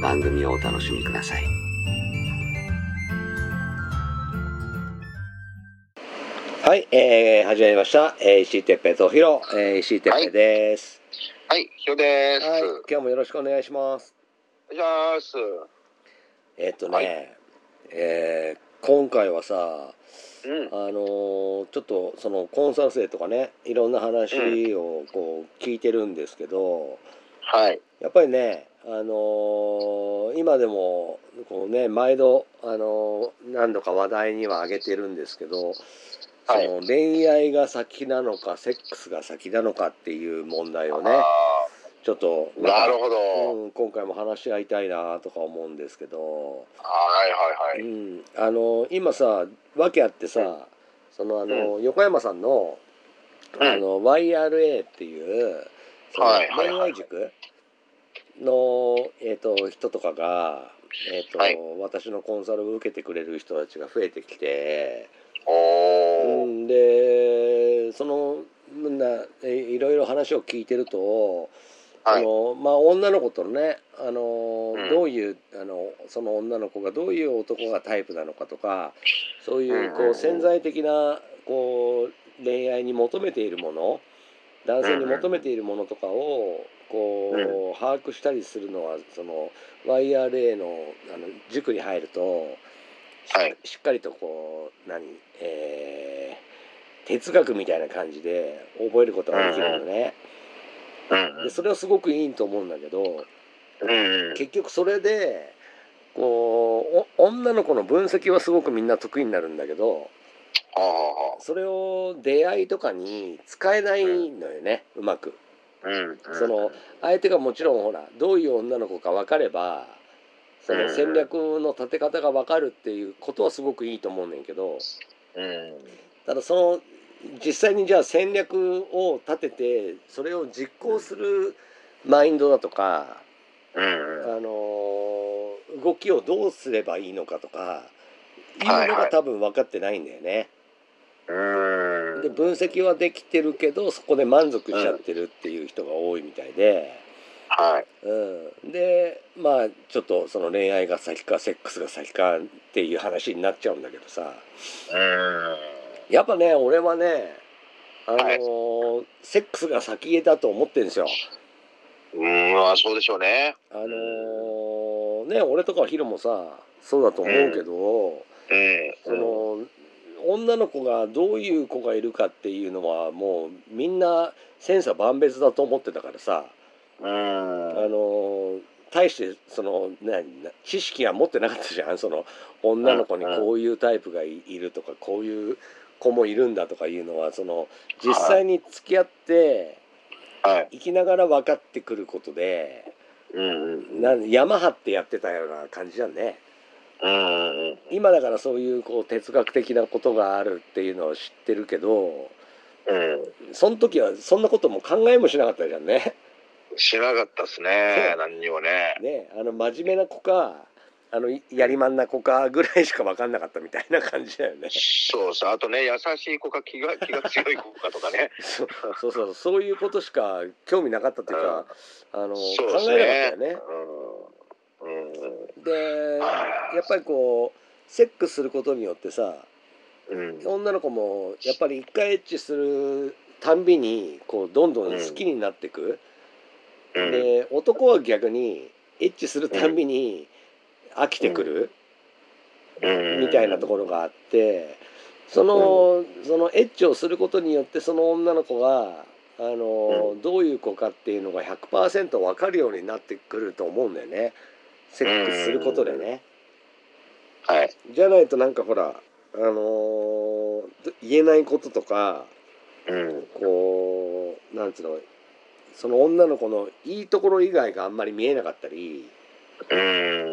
番組をお楽しみください。はい、えー、始まりました。えー、石井哲平とひろ、えー、石井哲平です。はい、ひろです。はい、今日もよろしくお願いします。お願いします。えーっとね、はいえー今回はさ、うん、あのーちょっとそのコンサル生とかねいろんな話をこう聞いてるんですけど、はい、やっぱりね、あのー今でもこうね毎度、あのー何度か話題には上げてるんですけど、そはい。の恋愛が先なのかセックスが先なのかっていう問題をねあちょっとーなるほど。うん、今回も話し合いたいなとか思うんですけど、はいはいうはい。ん、あの今さ訳あってさそのあの、横山さんのうん。あの YRA っていうそのはいはいはい。恋愛塾の、えー、と人とかが、えーとはい。私のコンサルを受けてくれる人たちが増えてきて、でそのなえいろいろ話を聞いてると、はい。あのまあ、女の子とのねあの、うん。どういうあのその女の子がどういう男がタイプなのかとかそういうこう潜在的なこう恋愛に求めているもの男性に求めているものとかをこう、把握したりするのはその YRA のあの塾に入るとし,、はい。しっかりとこう何、えー哲学みたいな感じで覚えることができるのね。うんでそれはすごくいいと思うんだけど結局それでこうお女の子の分析はすごくみんな得意になるんだけどそれを出会いとかに使えないのよねうまく。その相手がもちろんほらどういう女の子か分かればその戦略の立て方が分かるっていうことはすごくいいと思うねんけどうん、ただその実際にじゃあ戦略を立ててそれを実行するマインドだとかあのー動きをどうすればいいのかとかいうのが多分分かってないんだよね。うん、で分析はできてるけどそこで満足しちゃってるっていう人が多いみたいで、はい、うん、でまあちょっとその恋愛が先かセックスが先かっていう話になっちゃうんだけどさ。うん、やっぱね俺はねあのーはい。セックスが先だと思ってるんですよ。うん、まあそうでしょうね。あのーね俺とかヒロもさそうだと思うけど、うん、その女の子がどういう子がいるかっていうのはもうみんな千差万別だと思ってたからさ、うん、あの大してそのな知識は持ってなかったじゃん。その女の子にこういうタイプがいいるとかこういう子もいるんだとかいうのはその実際に付き合ってはい、生きながら分かってくることでうん、な山張ってやってたような感じじゃんね。うん、今だからそういうこう哲学的なことがあるっていうのを知ってるけどうん、その時はそんなことも考えもしなかったじゃんね。しなかったですね、何にもね。ねあの真面目な子かあのやりまんな子かぐらいしか分かんなかったみたいな感じだよね。そうそう、あとね、優しい子か気が 気が強い子かとかね。そそうそうそういうことしか興味なかったっていうか、あのそう考えなかったよね。うん。うん。でやっぱりこうセックスすることによってさうん。女の子もやっぱり一回エッチするたんびにこうどんどん好きになってく、うん。で男は逆にエッチするたんびに飽きてくるうんみたいなところがあってそのそのエッチをすることによってその女の子があの、どういう子かっていうのが100%分かるようになってくると思うんだよねセックスすることでね。はい。じゃないとなんかほらあのー言えないこととかうん。こうなんつうのその女の子のいいところ以外があんまり見えなかったりう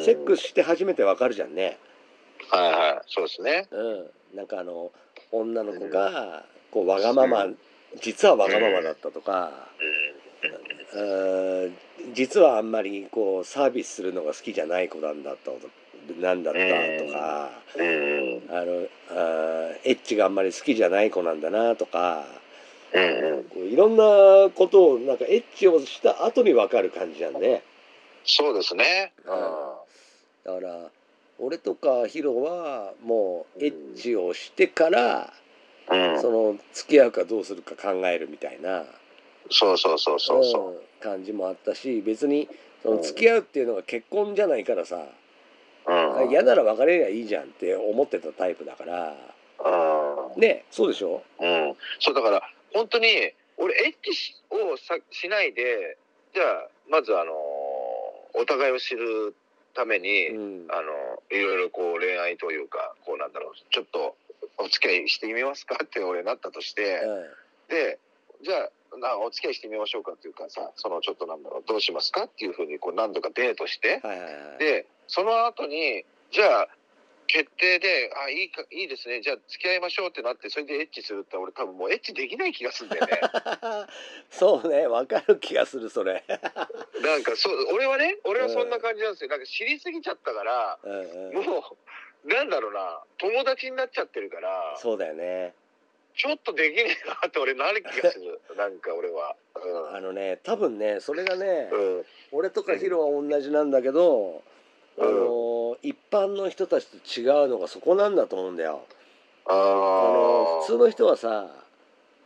ん。セックスして初めてわかるじゃんね。はいはい。そうですね。うん、なんかあの女の子がこうわがまま実はわがままだったとか、うん、実はあんまりこうサービスするのが好きじゃない子なんだったとなんだったとか、うん。あのあエッチがあんまり好きじゃない子なんだなとかいろんなことをなんかエッチをした後に分かる感じなんでそうですね。だから俺とかヒロはもうエッチをしてからうん。その付き合うかどうするか考えるみたいなそうそうそうそうそうん感じもあったし別にその付き合うっていうのが結婚じゃないからさう。うん。嫌なら別れりゃいいじゃんって思ってたタイプだからうん。ねそうでしょ？うん、そうだから本当に俺エッチしをさしないでじゃあまずあのお互いを知るために、うんあのいろいろこう恋愛というかこうなんだろうちょっとお付き合いしてみますかって俺なったとして、でじゃあなお付き合いしてみましょうかっていうかさそのちょっとなんだろうどうしますかっていうふうにこう何度かデートしてうんはいはいはい。でその後にじゃあ決定で「あいいかいいですね。じゃあ付き合いましょう」ってなってそれでエッチするって俺多分もうエッチできない気がするんだよね。そうね。分かる気がするそれ。なんかそう俺はね俺はそんな感じなんですよ。なんか知りすぎちゃったからうんうん。もうなんだろうな。友達になっちゃってるからそうだよねちょっとできねえなって俺なる気がする。なんか俺は。あのね多分ねそれがねうん。うん俺とかヒロは同じなんだけど、あうん。の一般の人たちと違うのがそこなんだと思うんだよ。ああのー普通の人はさ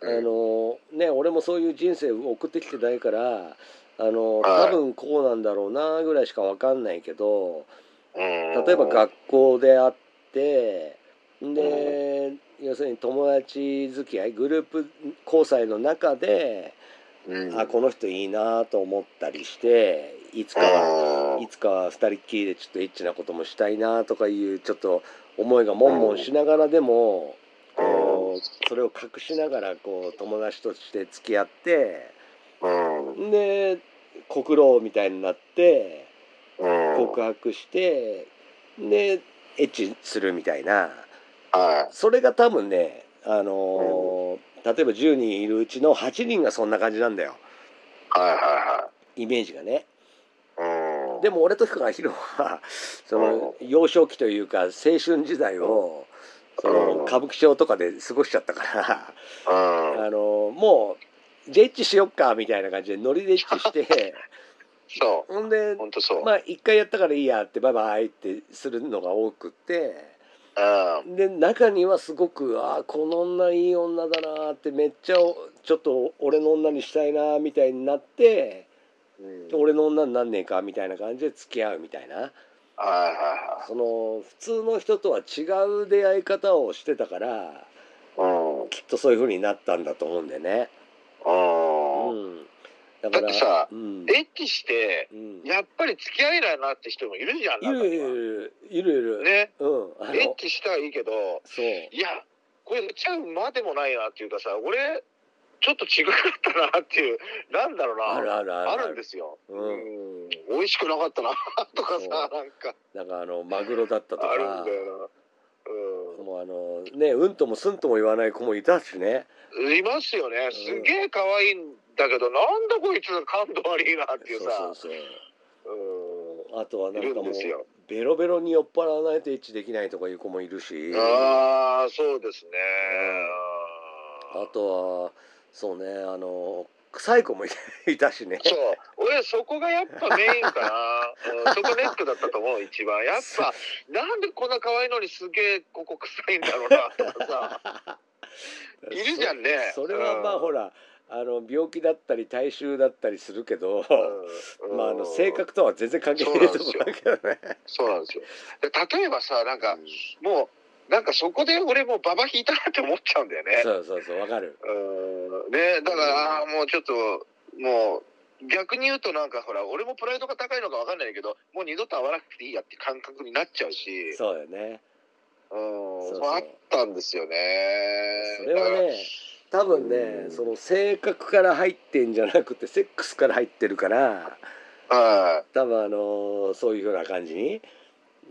あうん。のね俺もそういう人生を送ってきてないからあのはい。多分こうなんだろうなぐらいしか分かんないけどうん。例えば学校であってで要するに友達付き合いグループ交際の中でうん。あこの人いいなと思ったりしていつかはいつかは二人っきりでちょっとエッチなこともしたいなとかいうちょっと思いがもんもんしながらでもこうそれを隠しながらこう友達として付き合ってうん。で告ろうみたいになってうん。告白してでエッチするみたいなはい。それが多分ねあの例えば10人いるうちの8人がそんな感じなんだよ。はいはイメージがね。いはいうん。でも俺とかヒロはその幼少期というか青春時代をその歌舞伎町とかで過ごしちゃったからうん。あのもうじゃあエッチしよっかみたいな感じでノリでエッチしてそほんでう本当そう。まあ一回やったからいいやってバイバイってするのが多くってうんで中にはすごくああこの女いい女だなってめっちゃちょっと俺の女にしたいなみたいになってうん。俺の女になんねえかみたいな感じで付き合うみたいな。その普通の人とは違う出会い方をしてたからうん。きっとそういう風になったんだと思うんだよね。うんうん、だからだってさうん。エッチしてうん、やっぱり付き合えないなって人もいるじゃんいるいるいるいる。ね。うん。エッチしたはいいけどそう。いやこれちゃうまでもないなっていうかさ俺ちょっと違かったなっていうなんだろうな。あるあるあるある。んですよ、うん。うん。美味しくなかったなとかさなんか。なんかあのマグロだったとあるんかだよな。もうあのねうんともすんとも言わない子もいたしね。うんいますよね。すげえ可愛いんだけど、なんだこいつ感度悪いなっていうそうさそうそう。うん。あとはなんかもうベロベロに酔っ払わないとエッチできないとかいう子もいるし。ああそうですね、あとはそうねあの臭い子もいいたしね。そう。俺そこがやっぱメインかな、うん、そこネックだったと思う一番。やっぱなんでこんな可愛いのにすげえここ臭いんだろうなとかさ。いるじゃんね。そそれはまあうん。ほらあの病気だったり体臭だったりするけど、うんまああの性格とは全然関係ないところだけどね。そうなんですよ。で例えばさ、なんか、もう、なんかそこで俺もうババ引いたなって思っちゃうんだよね。そうそうそうわかる。うん。ね、だから、もうちょっと、もう、逆に言うとなんかほら、俺もプライドが高いのかわかんないけど、もう二度と会わなくていいやって感覚になっちゃうし、そうよね。うん、そうあったんですよね。それはね多分ね、うん。その性格から入ってんじゃなくてセックスから入ってるから。多分あのそういうふうな感じに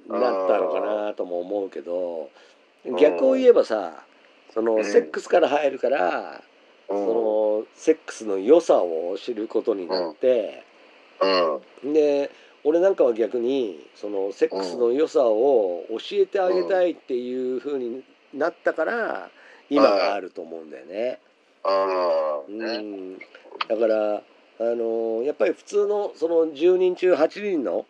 なったのかなとも思うけど逆を言えばさそのうん。セックスから入るから、そのセックスの良さを知ることになって、うん。で俺なんかは逆にそのセックスの良さを教えてあげたいっていうふうになったから今があると思うんだよね。ああ、うね。ん、だからあのやっぱり普通のその10人中8人の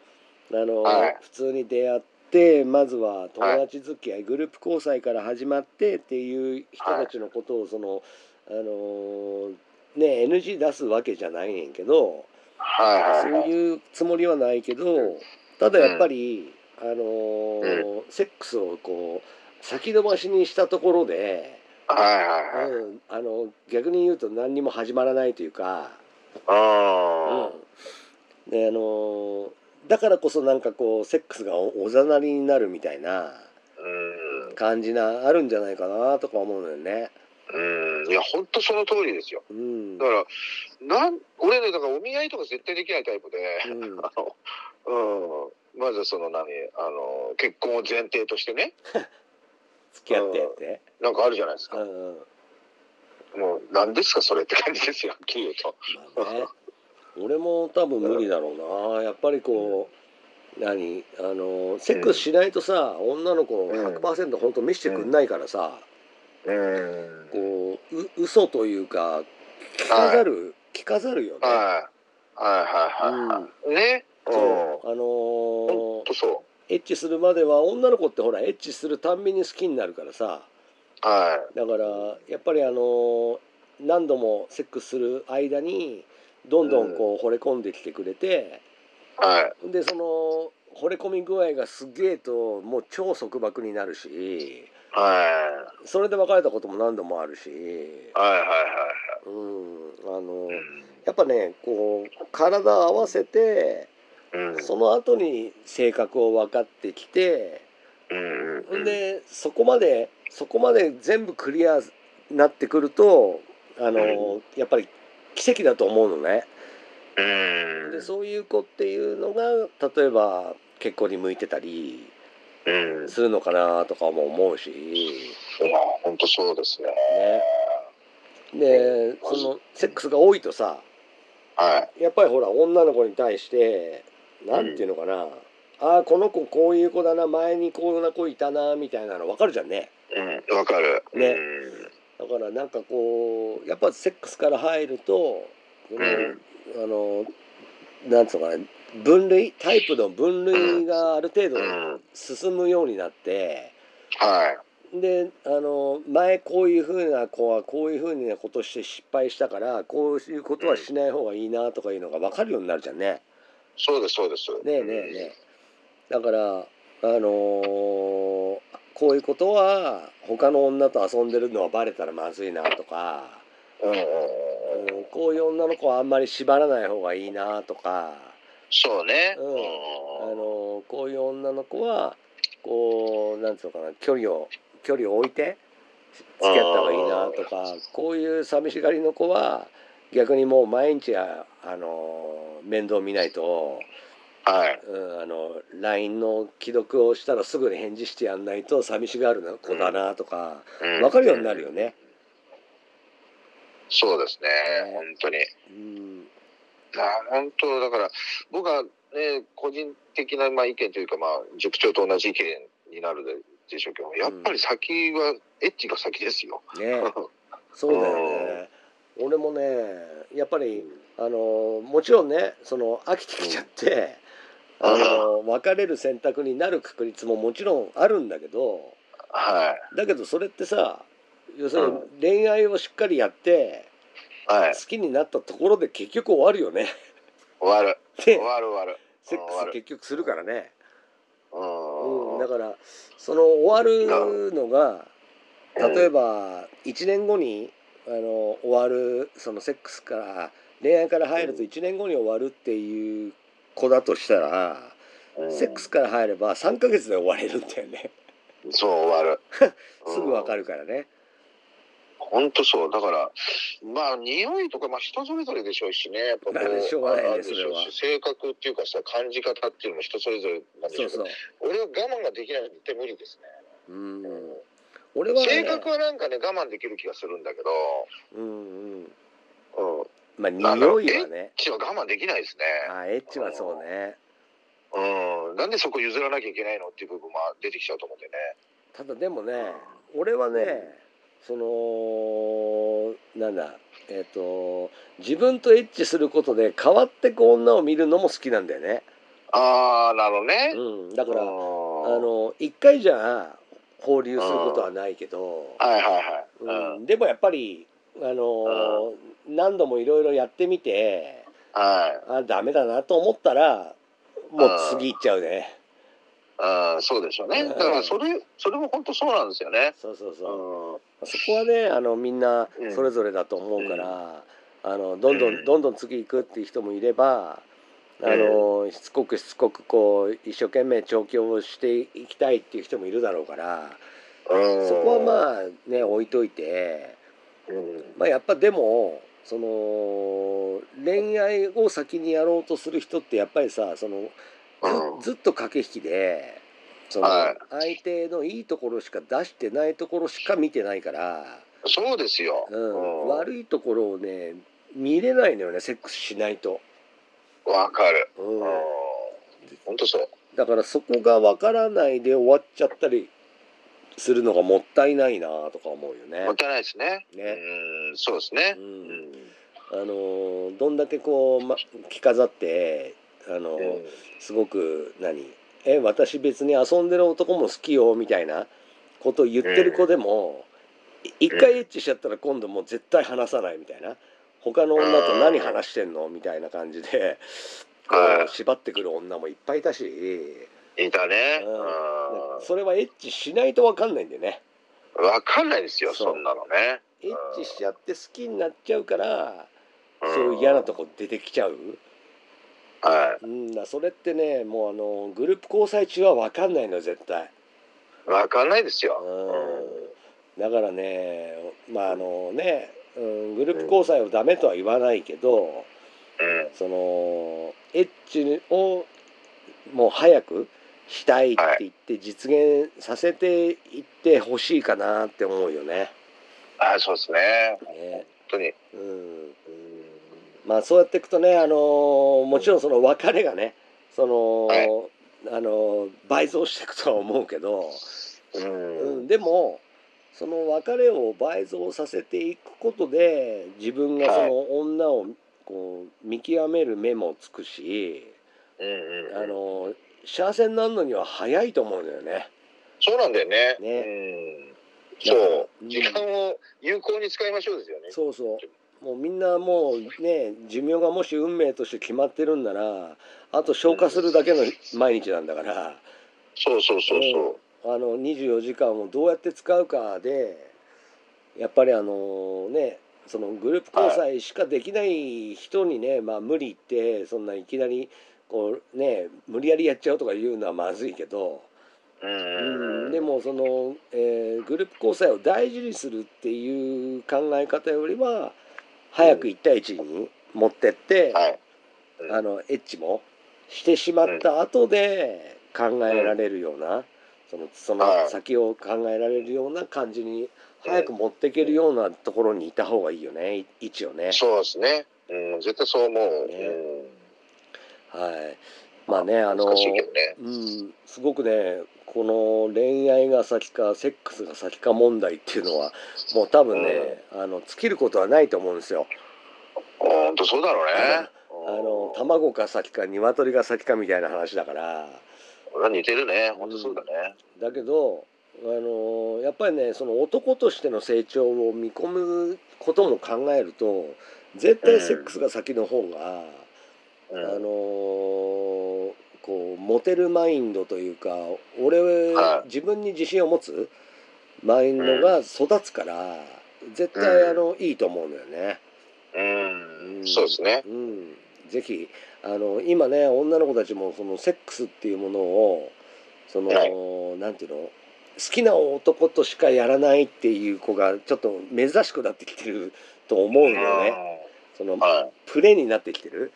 あの、はい普通に出会ってまずは友達付き合い、グループ交際から始まってっていう人たちのことをそのあのね NG 出すわけじゃないねんけどそうはい。いうつもりはないけどただやっぱり、あのセックスをこう先延ばしにしたところで。はいはいはい。うん、あの逆に言うと何にも始まらないというか、あうん、であのだからこそなんかこうセックスがおおざなりになるみたいな。感じなあるんじゃないかなとか思うのよね。うん。いや、本当その通りですよ。うんだから、なん、俺ね、だからお見合いとか絶対できないタイプで、うん あの、うん。まずその何、あの、結婚を前提としてね、付き合ってって。なんかあるじゃないですか。うんうんもう、何ですか、それって感じですよ、はっきり言うと。まあね、俺も多分無理だろうなやっぱりこう、何あのセックスしないとさ、女の子100%本当見せてくんないからさ、うん。こうう嘘というか聞かざる、聞かざるよね。はい。はいはいはいはい。ね。うん。そうあのーエッチするまでは女の子ってほらエッチするたんびに好きになるからさう。はだからやっぱりあのー何度もセックスする間にどんどんこう惚れ込んできてくれて、い。はい。でその惚れ込み具合がすげえともう超束縛になるしはそれで別れたことも何度もあるし、い。はいはいはいはい。うん、あのうんやっぱねこう体合わせてうん。その後に性格を分かってきてうんうん。でそこまでそこまで全部クリアなってくるとあの、やっぱり奇跡だと思うのね。うん。でそういう子っていうのが例えば結婚に向いてたりうん。するのかなとかも思うし、いや、本当そうですね。ね、でそのセックスが多いとさはい。やっぱりほら女の子に対してなんていうのかな、ああこの子こういう子だな前にこんな子いたなみたいなの分かるじゃんね。うん。わかる。ねだからなんかこうやっぱセックスから入るとその、あのなんつうのかな分類タイプの分類がある程度うん。うん。進むようになってはい。であの前こういうふうな子はこういうふうなことして失敗したからこういうことはしない方がいいなとかいうのが分かるようになるじゃんね。そうです、そうです。ねえねえねえだからあのーこういうことは他の女と遊んでるのはバレたらまずいなとか。うんこういう女の子はあんまり縛らない方がいいなとか、そうね。うんあのこういう女の子はこうなんつうのかな距離を距離を置いて付き合った方がいいなとかこういう寂しがりの子は逆にもう毎日ああの面倒見ないと、はい。うん、あの LINE の既読をしたらすぐに返事してやんないと寂しがる子だなとかうん分かるようになるよね。そうですね。本当に。うんあ本当だから僕はね個人的なまあ意見というかまあ塾長と同じ意見になるでしょうけどやっぱり先はエッチが先ですよ。ねそうだよね。俺もねやっぱりあのもちろんねその飽きてきちゃって、うんあの別れる選択になる確率ももちろんあるんだけどはい。だけどそれってさ要するにうん。恋愛をしっかりやってはい。好きになったところで結局終わるよね。終わる。で終わる終わる。セックス結局するからね、うん。うん、だからその終わるのが例えば1年後にあの終わるそのセックスから恋愛から入ると1年後に終わるっていう子だとしたらうん。セックスから入れば3ヶ月で終われるんだよね。そう終わる。すぐわかるるからね。本当そう。だからまあ匂いとかまあ人それぞれでしょうしね。やっぱこううがないねあるでしょうそれは。し性格っていうかさ感じ方っていうのも人それぞれなんでしょそううけそうど俺は我慢ができないので絶対無理ですね。うん。俺はね。性格はなんかね我慢できる気がするんだけど。うんうん。うんまあ匂いはね。血は我慢できないですね。あエッチはそうね。うん。なんでそこ譲らなきゃいけないのっていう部分も出てきちゃうと思うんでね。ただでもね俺はねそのなんだえっ、と自分とエッチすることで変わってく女を見るのも好きなんだよね、ああなるほどね。うん、だからああの一回じゃ放流することはないけど、はいはいはい。うん、でもやっぱりあの何度もいろいろやってみてはい。あダメだなと思ったらもう次行っちゃうね。あーそうでしょうね。うん。だからそれそれも本当そうなんですよね。そうそうそう。うそこはねあのみんなうん。それぞれだと思うから、あのどんどうん。んどんどん次行くっていう人もいればあの、しつこくしつこくこう一生懸命調教をしていきたいっていう人もいるだろうからん。そこはまあね置いといて、うんまあ、やっぱでもその恋愛を先にやろうとする人ってやっぱりさそのうんずずっと駆け引きでそのはい相手のいいところしか出してないところしか見てないから。そうですよ。うん、うん悪いところをね見れないのよねセックスしないと、わかる。ううんん。本当そう。だからそこがわからないで終わっちゃったりするのがもったいないなとか思うよねもっ。たいないですね。ねうん、そうですねう。うんん。あのーどんだけこう、ま、着飾ってあのーすごく何？え私別に遊んでる男も好きよみたいなことを言ってる子でも、い一回エッチしちゃったら今度もう絶対話さないみたいな他の女と何話してんのみたいな感じでこはいう縛ってくる女もいっぱいいたし、いたね。うん、それはエッチしないと分かんないんだよねうん。わかんないですよ。そんなのね。エッチしちゃって好きになっちゃうからうんそういう嫌なとこ出てきちゃう、はうん、だそれってねもうあのグループ交際中は分かんないのよ絶対。い。わかんないですよ。うんだからねまああのね、うん、グループ交際をダメとは言わないけどうん。そのエッチをもう早くしたいって言って実現させていってほしいかなって思うよね。あ、そうですね。ね本当に。うん、うんまあそうやっていくとね、あのもちろんその別れがねその、はいあの倍増していくとは思うけど、ううん、ん。でもその別れを倍増させていくことで自分がその女をこう見極める目もつくし、うんうん。あの幸せになるのには早いと思うんだよね。そうなんだよね。ねうん。そうう。ん時間を有効に使いましょうですよね。そうそうもうみんなもうね寿命がもし運命として決まってるんならあと消化するだけの毎日なんだから。そうそうそうそう。あの24時間をどうやって使うかでやっぱりあのねそのグループ交際しかできない人にね、まあ無理言ってそんないきなりこうね無理やりやっちゃうとか言うのはまずいけど、うんでもその、えーグループ交際を大事にするっていう考え方よりは早く1対1に持ってって、はい。うんあのエッチもしてしまった後で考えられるような、そのそのはい先を考えられるような感じに早く持っていけるようなところにいた方がいいよねい位置をね。そうですね。うん、絶対そう思う。ねうん。はい、まあねあのね。うん、すごくねこの恋愛が先かセックスが先か問題っていうのはもう多分ね、あの尽きることはないと思うんですよ。本当そうだろうね。あの卵が先か鶏が先かみたいな話だから。うん。似てるね。本当そうだね。だけどあのやっぱりねその男としての成長を見込むことも考えると絶対セックスが先の方が、うんあのーこうモテるマインドというか俺は自分に自信を持つマインドが育つから絶対うんあのいいと思うのよね。うん、うんそうですね。うん、ぜひあの今ね女の子たちもそのセックスっていうものをその、はいなんていうの好きな男としかやらないっていう子がちょっと珍しくなってきてると思うんだよね。そのうん。はい。プレになってきてる。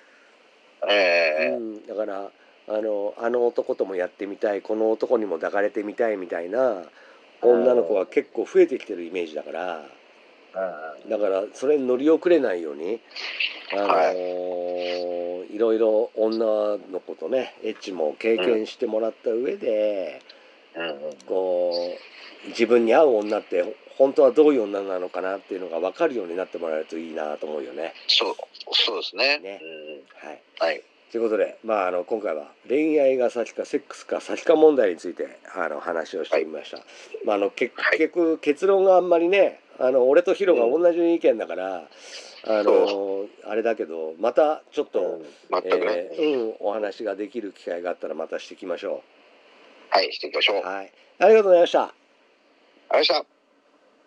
ええ。うん、だからあのあの男ともやってみたいこの男にも抱かれてみたいみたいな女の子が結構増えてきてるイメージだからだからそれに乗り遅れないように、あのはい。いろいろ女の子とねエッチも経験してもらった上で、うんうんこう自分に合う女って本当はどういう女なのかなっていうのが分かるようになってもらえるといいなと思うよね。そう、そうですね。ねうんはいはい。ということで、まあ、あの今回は恋愛が先かセックスか先か問題についてあの話をしてみました。まあ、あの結局結論があんまりねあの俺とヒロが同じ意見だから、あのそあれだけどまたちょっと、うん。えーうん、お話ができる機会があったらまたしていきましょはい、していきましょう。う。はい、ありがとうございました。ありがとうございました。